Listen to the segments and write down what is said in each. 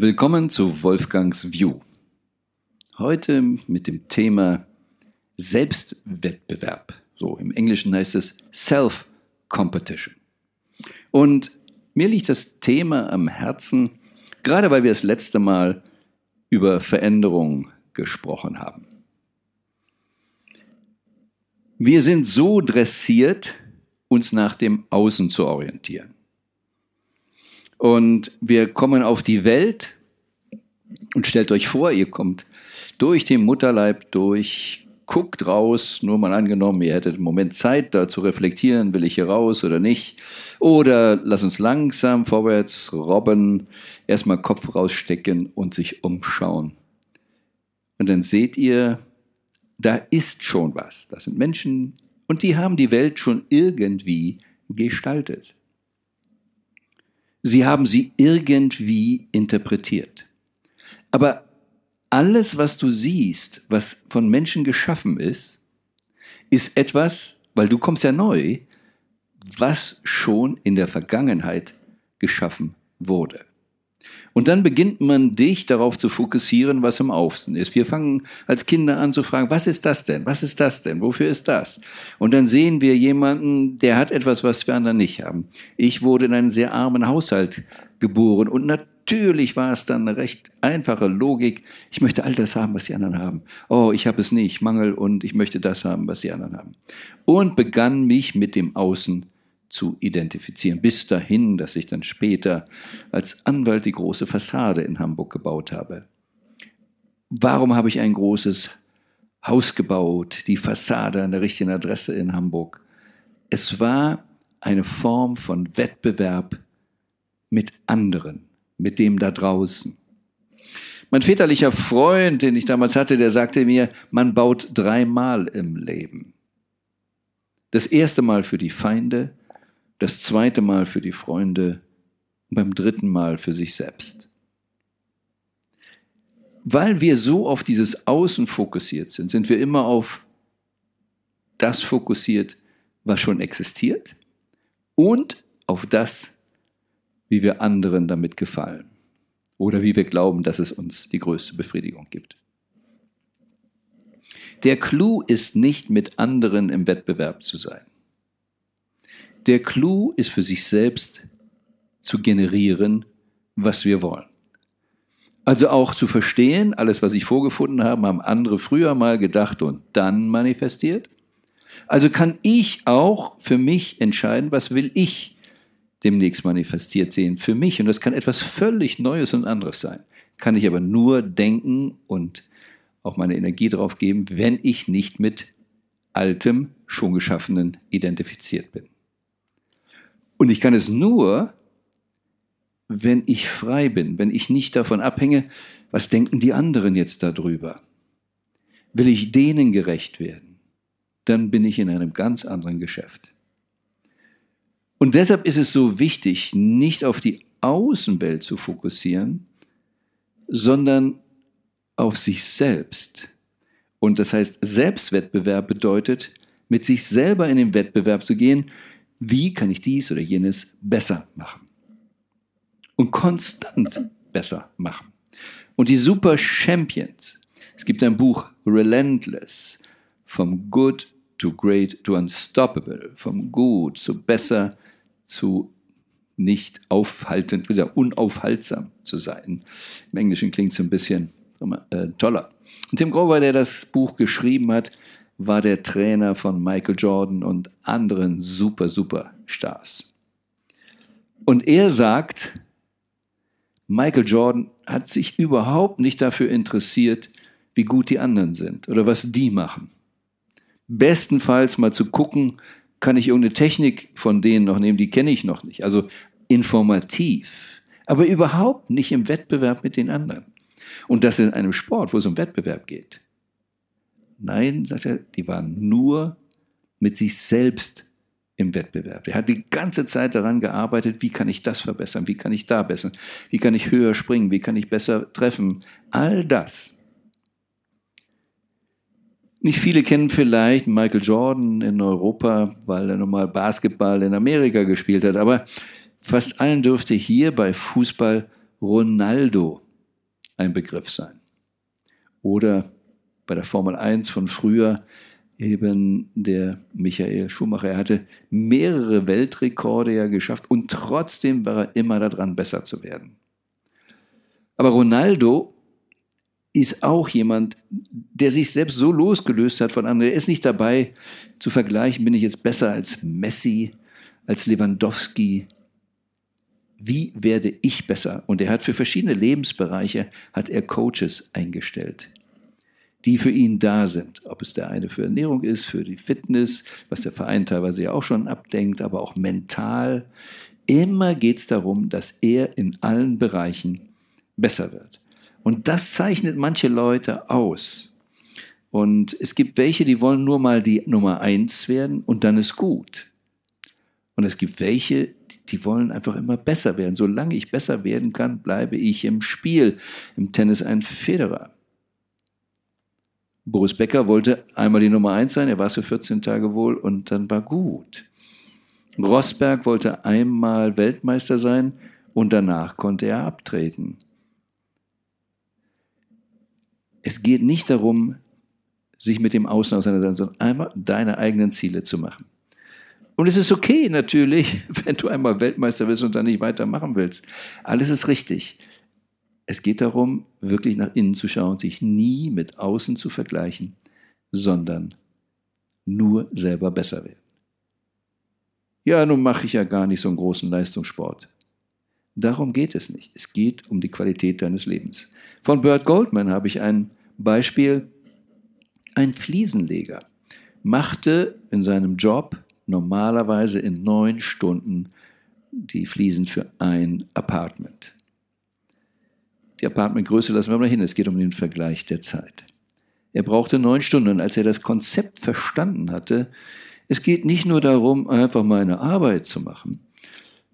Willkommen zu Wolfgangs View. Heute mit dem Thema Selbstwettbewerb. So im Englischen heißt es Self-Competition. Und mir liegt das Thema am Herzen, gerade weil wir das letzte Mal über Veränderung gesprochen haben. Wir sind so dressiert, uns nach dem Außen zu orientieren. Und wir kommen auf die Welt und stellt euch vor, ihr kommt durch den Mutterleib durch, guckt raus, nur mal angenommen, ihr hättet einen Moment Zeit, da zu reflektieren, will ich hier raus oder nicht. Oder lass uns langsam vorwärts robben, erstmal Kopf rausstecken und sich umschauen. Und dann seht ihr, da ist schon was. Das sind Menschen und die haben die Welt schon irgendwie gestaltet. Sie haben sie irgendwie interpretiert. Aber alles, was du siehst, was von Menschen geschaffen ist, ist etwas, weil du kommst ja neu, was schon in der Vergangenheit geschaffen wurde. Und dann beginnt man dich darauf zu fokussieren, was im Außen ist. Wir fangen als Kinder an zu fragen, was ist das denn? Was ist das denn? Wofür ist das? Und dann sehen wir jemanden, der hat etwas, was wir anderen nicht haben. Ich wurde in einem sehr armen Haushalt geboren und natürlich war es dann eine recht einfache Logik. Ich möchte all das haben, was die anderen haben. Oh, ich habe es nicht, Mangel und ich möchte das haben, was die anderen haben. Und begann mich mit dem Außen zu identifizieren. Bis dahin, dass ich dann später als Anwalt die große Fassade in Hamburg gebaut habe. Warum habe ich ein großes Haus gebaut, die Fassade an der richtigen Adresse in Hamburg? Es war eine Form von Wettbewerb mit anderen, mit dem da draußen. Mein väterlicher Freund, den ich damals hatte, der sagte mir, man baut dreimal im Leben. Das erste Mal für die Feinde, das zweite Mal für die Freunde und beim dritten Mal für sich selbst. Weil wir so auf dieses Außen fokussiert sind, sind wir immer auf das fokussiert, was schon existiert und auf das, wie wir anderen damit gefallen oder wie wir glauben, dass es uns die größte Befriedigung gibt. Der Clou ist nicht mit anderen im Wettbewerb zu sein. Der Clou ist für sich selbst zu generieren, was wir wollen. Also auch zu verstehen, alles, was ich vorgefunden habe, haben andere früher mal gedacht und dann manifestiert. Also kann ich auch für mich entscheiden, was will ich demnächst manifestiert sehen für mich. Und das kann etwas völlig Neues und anderes sein. Kann ich aber nur denken und auch meine Energie drauf geben, wenn ich nicht mit altem, schon geschaffenen identifiziert bin. Und ich kann es nur, wenn ich frei bin, wenn ich nicht davon abhänge, was denken die anderen jetzt darüber. Will ich denen gerecht werden, dann bin ich in einem ganz anderen Geschäft. Und deshalb ist es so wichtig, nicht auf die Außenwelt zu fokussieren, sondern auf sich selbst. Und das heißt, Selbstwettbewerb bedeutet, mit sich selber in den Wettbewerb zu gehen wie kann ich dies oder jenes besser machen. Und konstant besser machen. Und die Super Champions, es gibt ein Buch Relentless, vom Good to Great to Unstoppable, vom Gut zu besser zu nicht aufhaltend, wie gesagt, unaufhaltsam zu sein. Im Englischen klingt es ein bisschen äh, toller. Und Tim Grover, der das Buch geschrieben hat, war der Trainer von Michael Jordan und anderen super, super Stars. Und er sagt, Michael Jordan hat sich überhaupt nicht dafür interessiert, wie gut die anderen sind oder was die machen. Bestenfalls mal zu gucken, kann ich irgendeine Technik von denen noch nehmen, die kenne ich noch nicht. Also informativ, aber überhaupt nicht im Wettbewerb mit den anderen. Und das in einem Sport, wo es um Wettbewerb geht. Nein, sagt er, die waren nur mit sich selbst im Wettbewerb. Er hat die ganze Zeit daran gearbeitet, wie kann ich das verbessern, wie kann ich da besser, wie kann ich höher springen, wie kann ich besser treffen. All das. Nicht viele kennen vielleicht Michael Jordan in Europa, weil er normal Basketball in Amerika gespielt hat, aber fast allen dürfte hier bei Fußball Ronaldo ein Begriff sein. Oder bei der Formel 1 von früher eben der Michael Schumacher. Er hatte mehrere Weltrekorde ja geschafft und trotzdem war er immer daran, besser zu werden. Aber Ronaldo ist auch jemand, der sich selbst so losgelöst hat von anderen. Er ist nicht dabei zu vergleichen, bin ich jetzt besser als Messi, als Lewandowski. Wie werde ich besser? Und er hat für verschiedene Lebensbereiche hat er Coaches eingestellt die für ihn da sind. Ob es der eine für Ernährung ist, für die Fitness, was der Verein teilweise ja auch schon abdenkt, aber auch mental. Immer geht es darum, dass er in allen Bereichen besser wird. Und das zeichnet manche Leute aus. Und es gibt welche, die wollen nur mal die Nummer eins werden und dann ist gut. Und es gibt welche, die wollen einfach immer besser werden. Solange ich besser werden kann, bleibe ich im Spiel. Im Tennis ein Federer. Boris Becker wollte einmal die Nummer eins sein, er war es für 14 Tage wohl und dann war gut. Rosberg wollte einmal Weltmeister sein und danach konnte er abtreten. Es geht nicht darum, sich mit dem Außen auseinanderzusetzen, sondern einmal deine eigenen Ziele zu machen. Und es ist okay natürlich, wenn du einmal Weltmeister bist und dann nicht weitermachen willst. Alles ist richtig. Es geht darum, wirklich nach innen zu schauen, sich nie mit außen zu vergleichen, sondern nur selber besser werden. Ja, nun mache ich ja gar nicht so einen großen Leistungssport. Darum geht es nicht. Es geht um die Qualität deines Lebens. Von Bert Goldman habe ich ein Beispiel. Ein Fliesenleger machte in seinem Job normalerweise in neun Stunden die Fliesen für ein Apartment. Die Apartmentgröße lassen wir mal hin. Es geht um den Vergleich der Zeit. Er brauchte neun Stunden. Und als er das Konzept verstanden hatte, es geht nicht nur darum, einfach mal eine Arbeit zu machen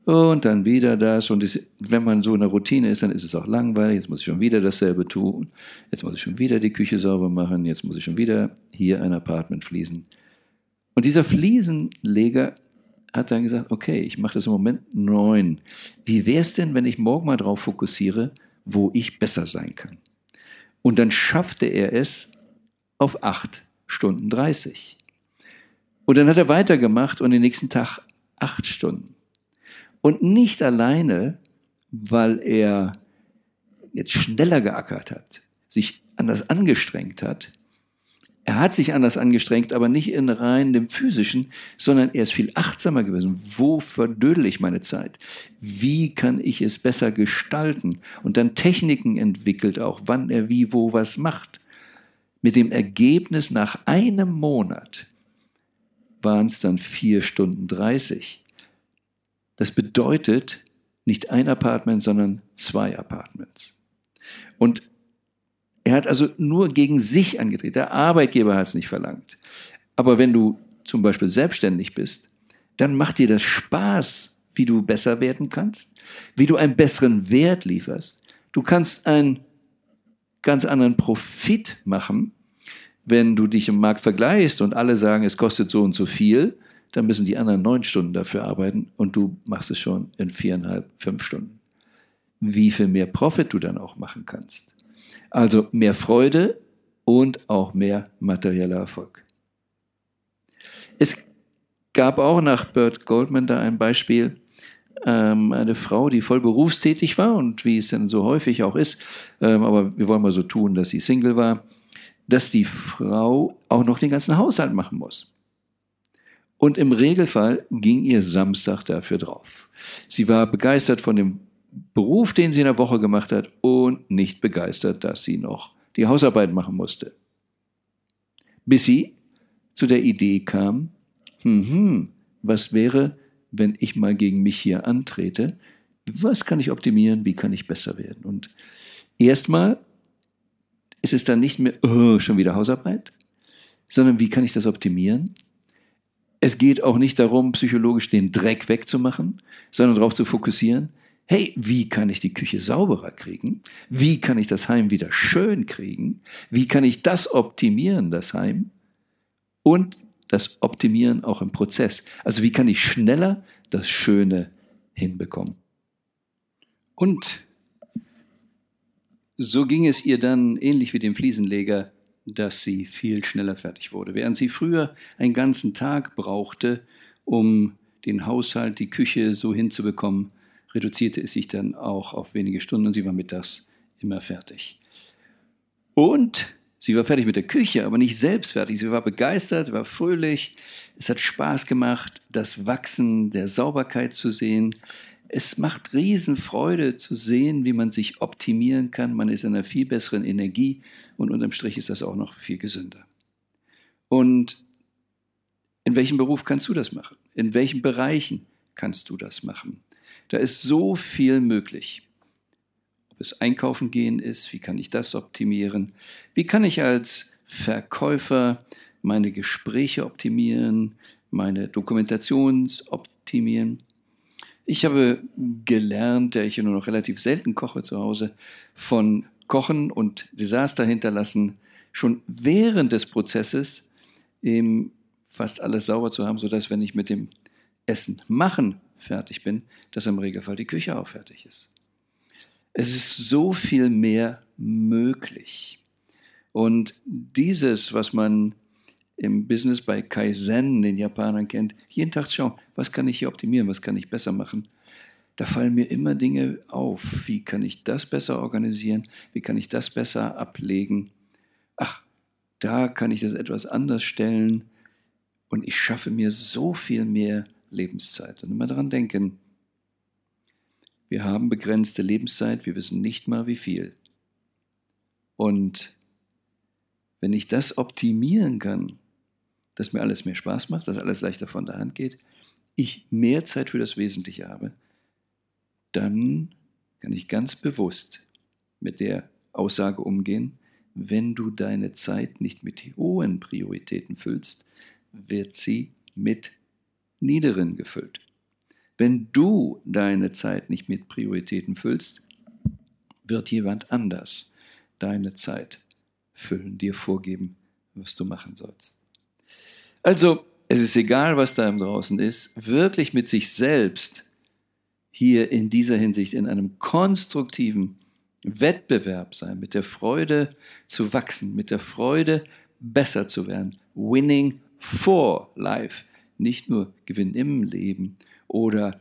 und dann wieder das. Und es, wenn man so in der Routine ist, dann ist es auch langweilig. Jetzt muss ich schon wieder dasselbe tun. Jetzt muss ich schon wieder die Küche sauber machen. Jetzt muss ich schon wieder hier ein Apartment fließen. Und dieser Fliesenleger hat dann gesagt, okay, ich mache das im Moment neun. Wie wäre es denn, wenn ich morgen mal darauf fokussiere, wo ich besser sein kann. Und dann schaffte er es auf acht Stunden 30. Und dann hat er weitergemacht und den nächsten Tag acht Stunden. Und nicht alleine, weil er jetzt schneller geackert hat, sich anders angestrengt hat, er hat sich anders angestrengt, aber nicht in rein dem physischen, sondern er ist viel achtsamer gewesen. Wo verdödel ich meine Zeit? Wie kann ich es besser gestalten? Und dann Techniken entwickelt auch, wann er wie, wo was macht. Mit dem Ergebnis nach einem Monat waren es dann vier Stunden dreißig. Das bedeutet nicht ein Apartment, sondern zwei Apartments. Und er hat also nur gegen sich angedreht. Der Arbeitgeber hat es nicht verlangt. Aber wenn du zum Beispiel selbstständig bist, dann macht dir das Spaß, wie du besser werden kannst, wie du einen besseren Wert lieferst. Du kannst einen ganz anderen Profit machen, wenn du dich im Markt vergleichst und alle sagen, es kostet so und so viel, dann müssen die anderen neun Stunden dafür arbeiten und du machst es schon in viereinhalb, fünf Stunden. Wie viel mehr Profit du dann auch machen kannst. Also mehr Freude und auch mehr materieller Erfolg. Es gab auch nach Bert Goldman da ein Beispiel, ähm, eine Frau, die voll berufstätig war und wie es denn so häufig auch ist, ähm, aber wir wollen mal so tun, dass sie Single war, dass die Frau auch noch den ganzen Haushalt machen muss. Und im Regelfall ging ihr Samstag dafür drauf. Sie war begeistert von dem Beruf, den sie in der Woche gemacht hat und nicht begeistert, dass sie noch die Hausarbeit machen musste. Bis sie zu der Idee kam, hm, hm, was wäre, wenn ich mal gegen mich hier antrete? Was kann ich optimieren? Wie kann ich besser werden? Und erstmal ist es dann nicht mehr oh, schon wieder Hausarbeit, sondern wie kann ich das optimieren? Es geht auch nicht darum, psychologisch den Dreck wegzumachen, sondern darauf zu fokussieren, hey, wie kann ich die Küche sauberer kriegen? Wie kann ich das Heim wieder schön kriegen? Wie kann ich das optimieren, das Heim? Und das Optimieren auch im Prozess. Also wie kann ich schneller das Schöne hinbekommen? Und so ging es ihr dann ähnlich wie dem Fliesenleger, dass sie viel schneller fertig wurde. Während sie früher einen ganzen Tag brauchte, um den Haushalt, die Küche so hinzubekommen, reduzierte es sich dann auch auf wenige Stunden und sie war mittags immer fertig. Und sie war fertig mit der Küche, aber nicht selbst fertig. Sie war begeistert, war fröhlich. Es hat Spaß gemacht, das Wachsen der Sauberkeit zu sehen. Es macht Riesenfreude zu sehen, wie man sich optimieren kann. Man ist in einer viel besseren Energie und unterm Strich ist das auch noch viel gesünder. Und in welchem Beruf kannst du das machen? In welchen Bereichen kannst du das machen? Da ist so viel möglich. Ob es einkaufen gehen ist, wie kann ich das optimieren? Wie kann ich als Verkäufer meine Gespräche optimieren, meine Dokumentations optimieren? Ich habe gelernt, der ich nur noch relativ selten koche zu Hause, von Kochen und Desaster hinterlassen, schon während des Prozesses eben fast alles sauber zu haben, sodass, wenn ich mit dem Essen machen fertig bin, dass im Regelfall die Küche auch fertig ist. Es ist so viel mehr möglich. Und dieses, was man im Business bei Kaizen, den Japanern kennt, jeden Tag schauen, was kann ich hier optimieren, was kann ich besser machen. Da fallen mir immer Dinge auf. Wie kann ich das besser organisieren? Wie kann ich das besser ablegen? Ach, da kann ich das etwas anders stellen. Und ich schaffe mir so viel mehr Lebenszeit. Und immer daran denken, wir haben begrenzte Lebenszeit, wir wissen nicht mal wie viel. Und wenn ich das optimieren kann, dass mir alles mehr Spaß macht, dass alles leichter von der Hand geht, ich mehr Zeit für das Wesentliche habe, dann kann ich ganz bewusst mit der Aussage umgehen, wenn du deine Zeit nicht mit hohen Prioritäten füllst, wird sie mit niederen gefüllt. Wenn du deine Zeit nicht mit Prioritäten füllst, wird jemand anders deine Zeit füllen, dir vorgeben, was du machen sollst. Also, es ist egal, was da draußen ist, wirklich mit sich selbst hier in dieser Hinsicht in einem konstruktiven Wettbewerb sein, mit der Freude zu wachsen, mit der Freude besser zu werden. Winning for life. Nicht nur gewinnen im Leben oder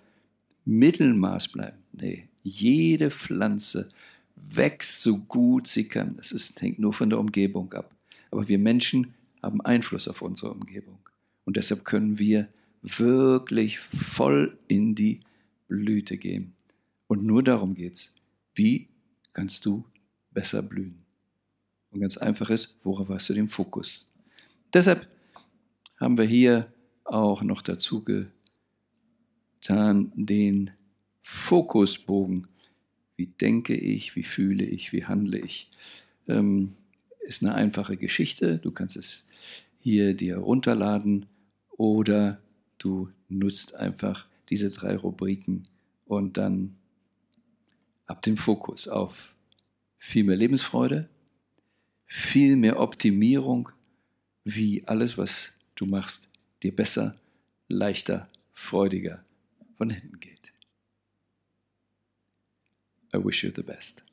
Mittelmaß bleiben. Nee, jede Pflanze wächst so gut sie kann. Ist, hängt nur von der Umgebung ab. Aber wir Menschen haben Einfluss auf unsere Umgebung. Und deshalb können wir wirklich voll in die Blüte gehen. Und nur darum geht es. Wie kannst du besser blühen? Und ganz einfach ist, worauf hast du den Fokus? Deshalb haben wir hier auch noch dazu getan den Fokusbogen. Wie denke ich, wie fühle ich, wie handle ich? Ähm, ist eine einfache Geschichte. Du kannst es hier dir runterladen oder du nutzt einfach diese drei Rubriken und dann hab den Fokus auf viel mehr Lebensfreude, viel mehr Optimierung, wie alles, was du machst, dir besser, leichter, freudiger von hinten geht. I wish you the best.